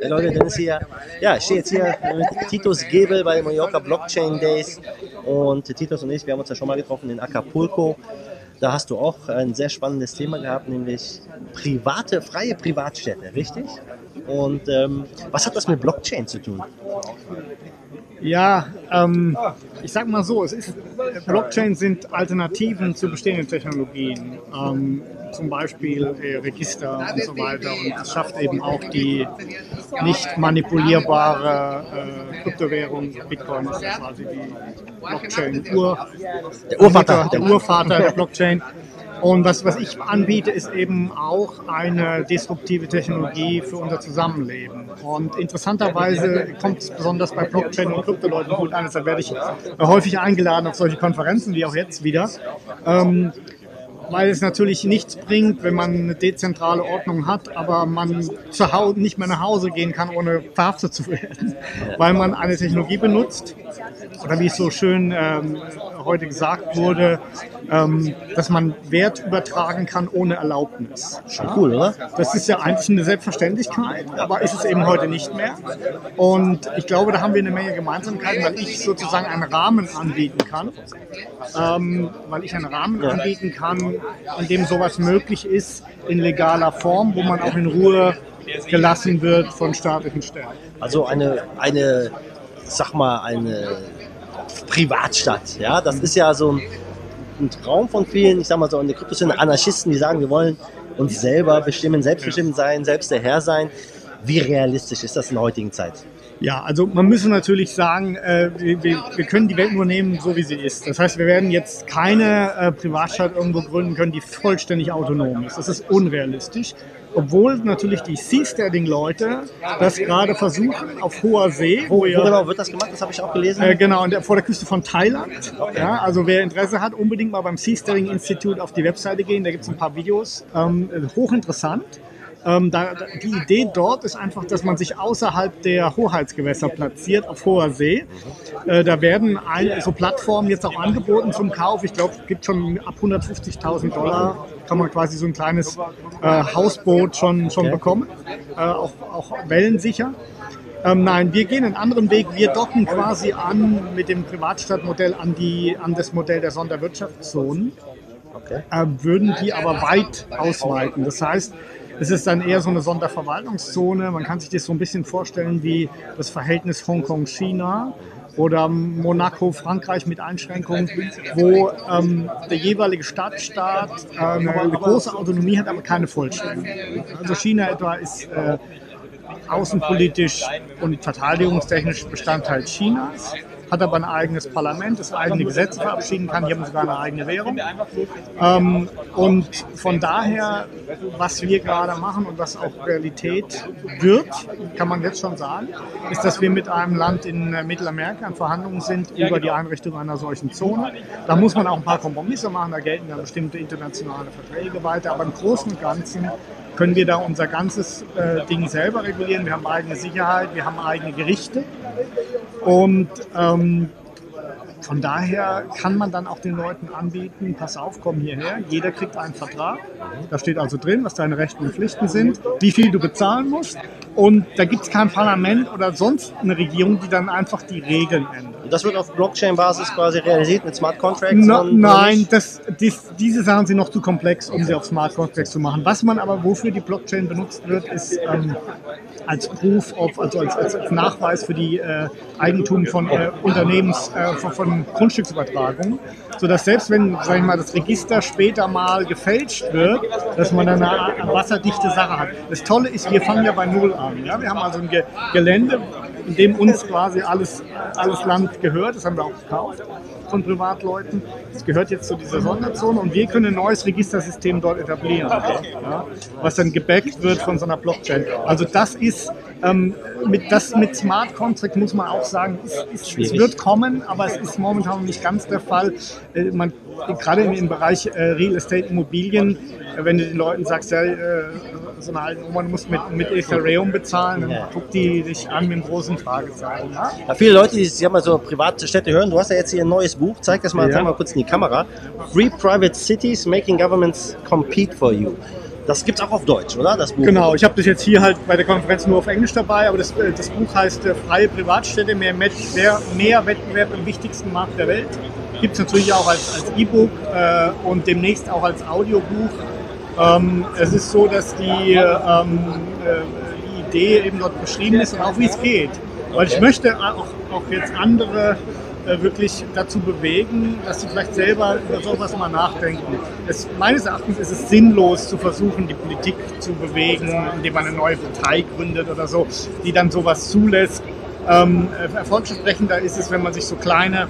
Leute, Dennis hier. Ja, ich stehe jetzt hier mit Titus Gebel bei Mallorca Blockchain Days. Und Titus und ich, wir haben uns ja schon mal getroffen in Acapulco. Da hast du auch ein sehr spannendes Thema gehabt, nämlich private, freie Privatstädte, richtig? Und ähm, was hat das mit Blockchain zu tun? Ja, ähm, ich sag mal so, es ist, Blockchain sind Alternativen zu bestehenden Technologien, ähm, zum Beispiel äh, Register und so weiter. Und es schafft eben auch die nicht manipulierbare äh, Kryptowährung. Bitcoin ist ja quasi die Blockchain-Ur. Der Urvater. Der Urvater der Blockchain. Und was, was ich anbiete, ist eben auch eine disruptive Technologie für unser Zusammenleben. Und interessanterweise kommt es besonders bei Blockchain- und Kryptoleuten gut an. Deshalb werde ich häufig eingeladen auf solche Konferenzen, wie auch jetzt wieder. Ähm, weil es natürlich nichts bringt, wenn man eine dezentrale Ordnung hat, aber man zu Hause nicht mehr nach Hause gehen kann, ohne verhaftet zu werden, weil man eine Technologie benutzt, oder wie es so schön ähm, heute gesagt wurde, ähm, dass man Wert übertragen kann ohne Erlaubnis. Schon cool, oder? Das ist ja eigentlich eine Selbstverständlichkeit, aber ist es eben heute nicht mehr. Und ich glaube, da haben wir eine Menge Gemeinsamkeiten, weil ich sozusagen einen Rahmen anbieten kann, ähm, weil ich einen Rahmen anbieten kann, in dem sowas möglich ist in legaler Form, wo man auch in Ruhe gelassen wird von staatlichen Stellen. Also eine, eine, sag mal, eine Privatstadt. Ja, das ist ja so ein, ein Traum von vielen, ich sag mal so in der Kryptoszene, Anarchisten, die sagen, wir wollen uns selber bestimmen, selbstbestimmt sein, selbst der Herr sein. Wie realistisch ist das in der heutigen Zeit? Ja, also man müsse natürlich sagen, äh, wir, wir, können die Welt nur nehmen, so wie sie ist. Das heißt, wir werden jetzt keine äh, Privatstadt irgendwo gründen können, die vollständig autonom ist. Das ist unrealistisch. Obwohl natürlich die Seasteading-Leute das gerade versuchen auf hoher See. Wo, wo genau wird das gemacht? Das habe ich auch gelesen. Äh, genau, der, vor der Küste von Thailand. Ja, also wer Interesse hat, unbedingt mal beim Seasteading-Institut auf die Webseite gehen. Da gibt es ein paar Videos. Ähm, hochinteressant. Ähm, da, die Idee dort ist einfach, dass man sich außerhalb der Hoheitsgewässer platziert, auf hoher See. Äh, da werden ein, so Plattformen jetzt auch angeboten zum Kauf. Ich glaube, es gibt schon ab 150.000 Dollar, kann man quasi so ein kleines äh, Hausboot schon, schon bekommen, äh, auch, auch wellensicher. Ähm, nein, wir gehen einen anderen Weg. Wir docken quasi an mit dem Privatstadtmodell an, die, an das Modell der Sonderwirtschaftszonen, Okay. äh, würden die aber weit ausweiten. Das heißt, es ist dann eher so eine Sonderverwaltungszone. Man kann sich das so ein bisschen vorstellen wie das Verhältnis Hongkong-China oder Monaco-Frankreich mit Einschränkungen, wo ähm, der jeweilige Stadtstaat äh, eine, große Autonomie hat, aber keine vollständige. Also China etwa ist äh, außenpolitisch und verteidigungstechnisch Bestandteil Chinas, hat aber ein eigenes Parlament, das eigene Gesetze verabschieden kann, die haben sogar eine eigene Währung. Ähm, und von daher, was wir gerade machen und was auch Realität wird, kann man jetzt schon sagen, ist, dass wir mit einem Land in Mittelamerika in Verhandlungen sind über die Einrichtung einer solchen Zone. Da muss man auch ein paar Kompromisse machen, da gelten dann bestimmte internationale Verträge weiter, aber im Großen und Ganzen können wir da unser ganzes äh, Ding selber regulieren. Wir haben eigene Sicherheit, wir haben eigene Gerichte. Und ähm, von daher kann man dann auch den Leuten anbieten, pass auf, komm hierher, jeder kriegt einen Vertrag. Da steht also drin, was deine Rechte und Pflichten sind, wie viel du bezahlen musst. Und da gibt es kein Parlament oder sonst eine Regierung, die dann einfach die Regeln ändert. Und das wird auf Blockchain-Basis quasi realisiert mit Smart Contracts? Und- nein, das, dies, diese Sachen sind noch zu komplex, um sie auf Smart Contracts zu machen. Was man aber, wofür die Blockchain benutzt wird, ist ähm, als Proof of, also als, als, als Nachweis für die äh, Eigentum von äh, Unternehmens, äh, von, von Grundstücksübertragungen, sodass selbst wenn, sag ich mal, das Register später mal gefälscht wird, dass man dann eine wasserdichte Sache hat. Das Tolle ist, wir fangen ja bei Null an. Ja? Wir haben also ein Ge Gelände, in dem uns quasi alles, alles Land gehört. Das haben wir auch gekauft von Privatleuten. Das gehört jetzt zu dieser Sonderzone und wir können ein neues Registersystem dort etablieren, ja, was dann gebackt wird von so einer Blockchain. Also das ist ähm, mit, das mit Smart Contract muss man auch sagen, es, es, es wird kommen, aber es ist momentan noch nicht ganz der Fall. Äh, man, gerade im, Bereich äh, Real Estate Immobilien, äh, wenn du den Leuten sagst, ja, äh, so eine alte Oma, du musst mit, mit Ethereum bezahlen, dann Ja. guckt die dich an mit einem großen Fragezeichen. Ja? Ja, viele Leute, die sich mal so private Städte hören, du hast ja jetzt hier ein neues Buch, zeig das mal, Ja. zeig mal kurz in die Kamera. Free Private Cities Making Governments Compete for You. Das gibt es auch auf Deutsch, oder? Das Buch. Genau, ich habe das jetzt hier halt bei der Konferenz nur auf Englisch dabei, aber das, äh, das Buch heißt äh, Freie Privatstädte, mehr, mehr, mehr Wettbewerb im wichtigsten Markt der Welt. Gibt es natürlich auch als, als E-Book äh, und demnächst auch als Audiobuch. Ähm, es ist so, dass die, ähm, äh, die Idee eben dort beschrieben ist und auch wie es geht. Weil ich möchte auch, auch jetzt andere äh, wirklich dazu bewegen, dass sie vielleicht selber über sowas mal nachdenken. Es, meines Erachtens ist es sinnlos zu versuchen, die Politik zu bewegen, indem man eine neue Partei gründet oder so, die dann sowas zulässt. Ähm, erfolgsversprechender ist es, wenn man sich so kleine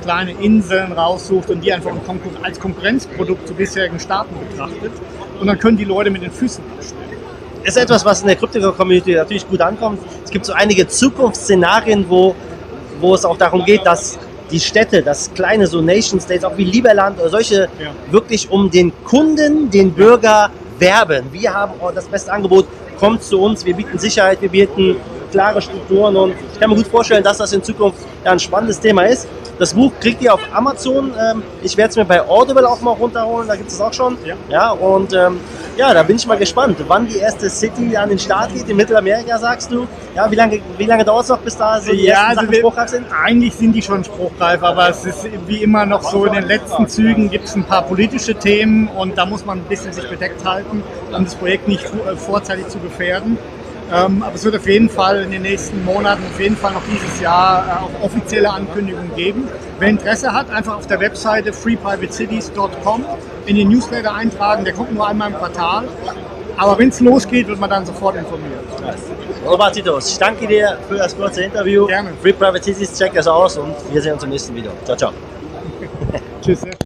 kleine Inseln raussucht und die einfach als Konkurrenzprodukt zu bisherigen Staaten betrachtet. Und dann können die Leute mit den Füßen abstellen. Ist etwas, was in der Krypto-Community natürlich gut ankommt. Es gibt so einige Zukunftsszenarien, wo, wo es auch darum geht, dass die Städte, das kleine so Nation States, auch wie Lieberland oder solche, ja. wirklich um den Kunden, den Bürger werben. Wir haben das beste Angebot, kommt zu uns, wir bieten Sicherheit, wir bieten klare Strukturen und ich kann mir gut vorstellen, dass das in Zukunft ja ein spannendes Thema ist. Das Buch kriegt ihr auf Amazon. Ähm, ich werde es mir bei Audible auch mal runterholen, da gibt es es auch schon. Ja. ja und ähm, ja, da bin ich mal gespannt, wann die erste City an den Start geht. In Mittelamerika sagst du. Ja, wie lange, wie lange dauert es noch, bis da so die ja, ersten also spruchreif sind? Eigentlich sind die schon spruchreif, aber es ist wie immer noch so, in den letzten Zügen gibt es ein paar politische Themen und da muss man ein bisschen sich bedeckt halten, um das Projekt nicht äh, vorzeitig zu gefährden. Ähm, aber es wird auf jeden Fall in den nächsten Monaten, auf jeden Fall noch dieses Jahr äh, auch offizielle Ankündigungen geben. Wer Interesse hat, einfach auf der Webseite freeprivatecities.com in den Newsletter eintragen. Der kommt nur einmal im Quartal. Aber wenn es losgeht, wird man dann sofort informiert. Robert Titus, ich danke dir für das kurze Interview. Gerne. Free Private Cities, check das aus und wir sehen uns im nächsten Video. Ciao, ciao.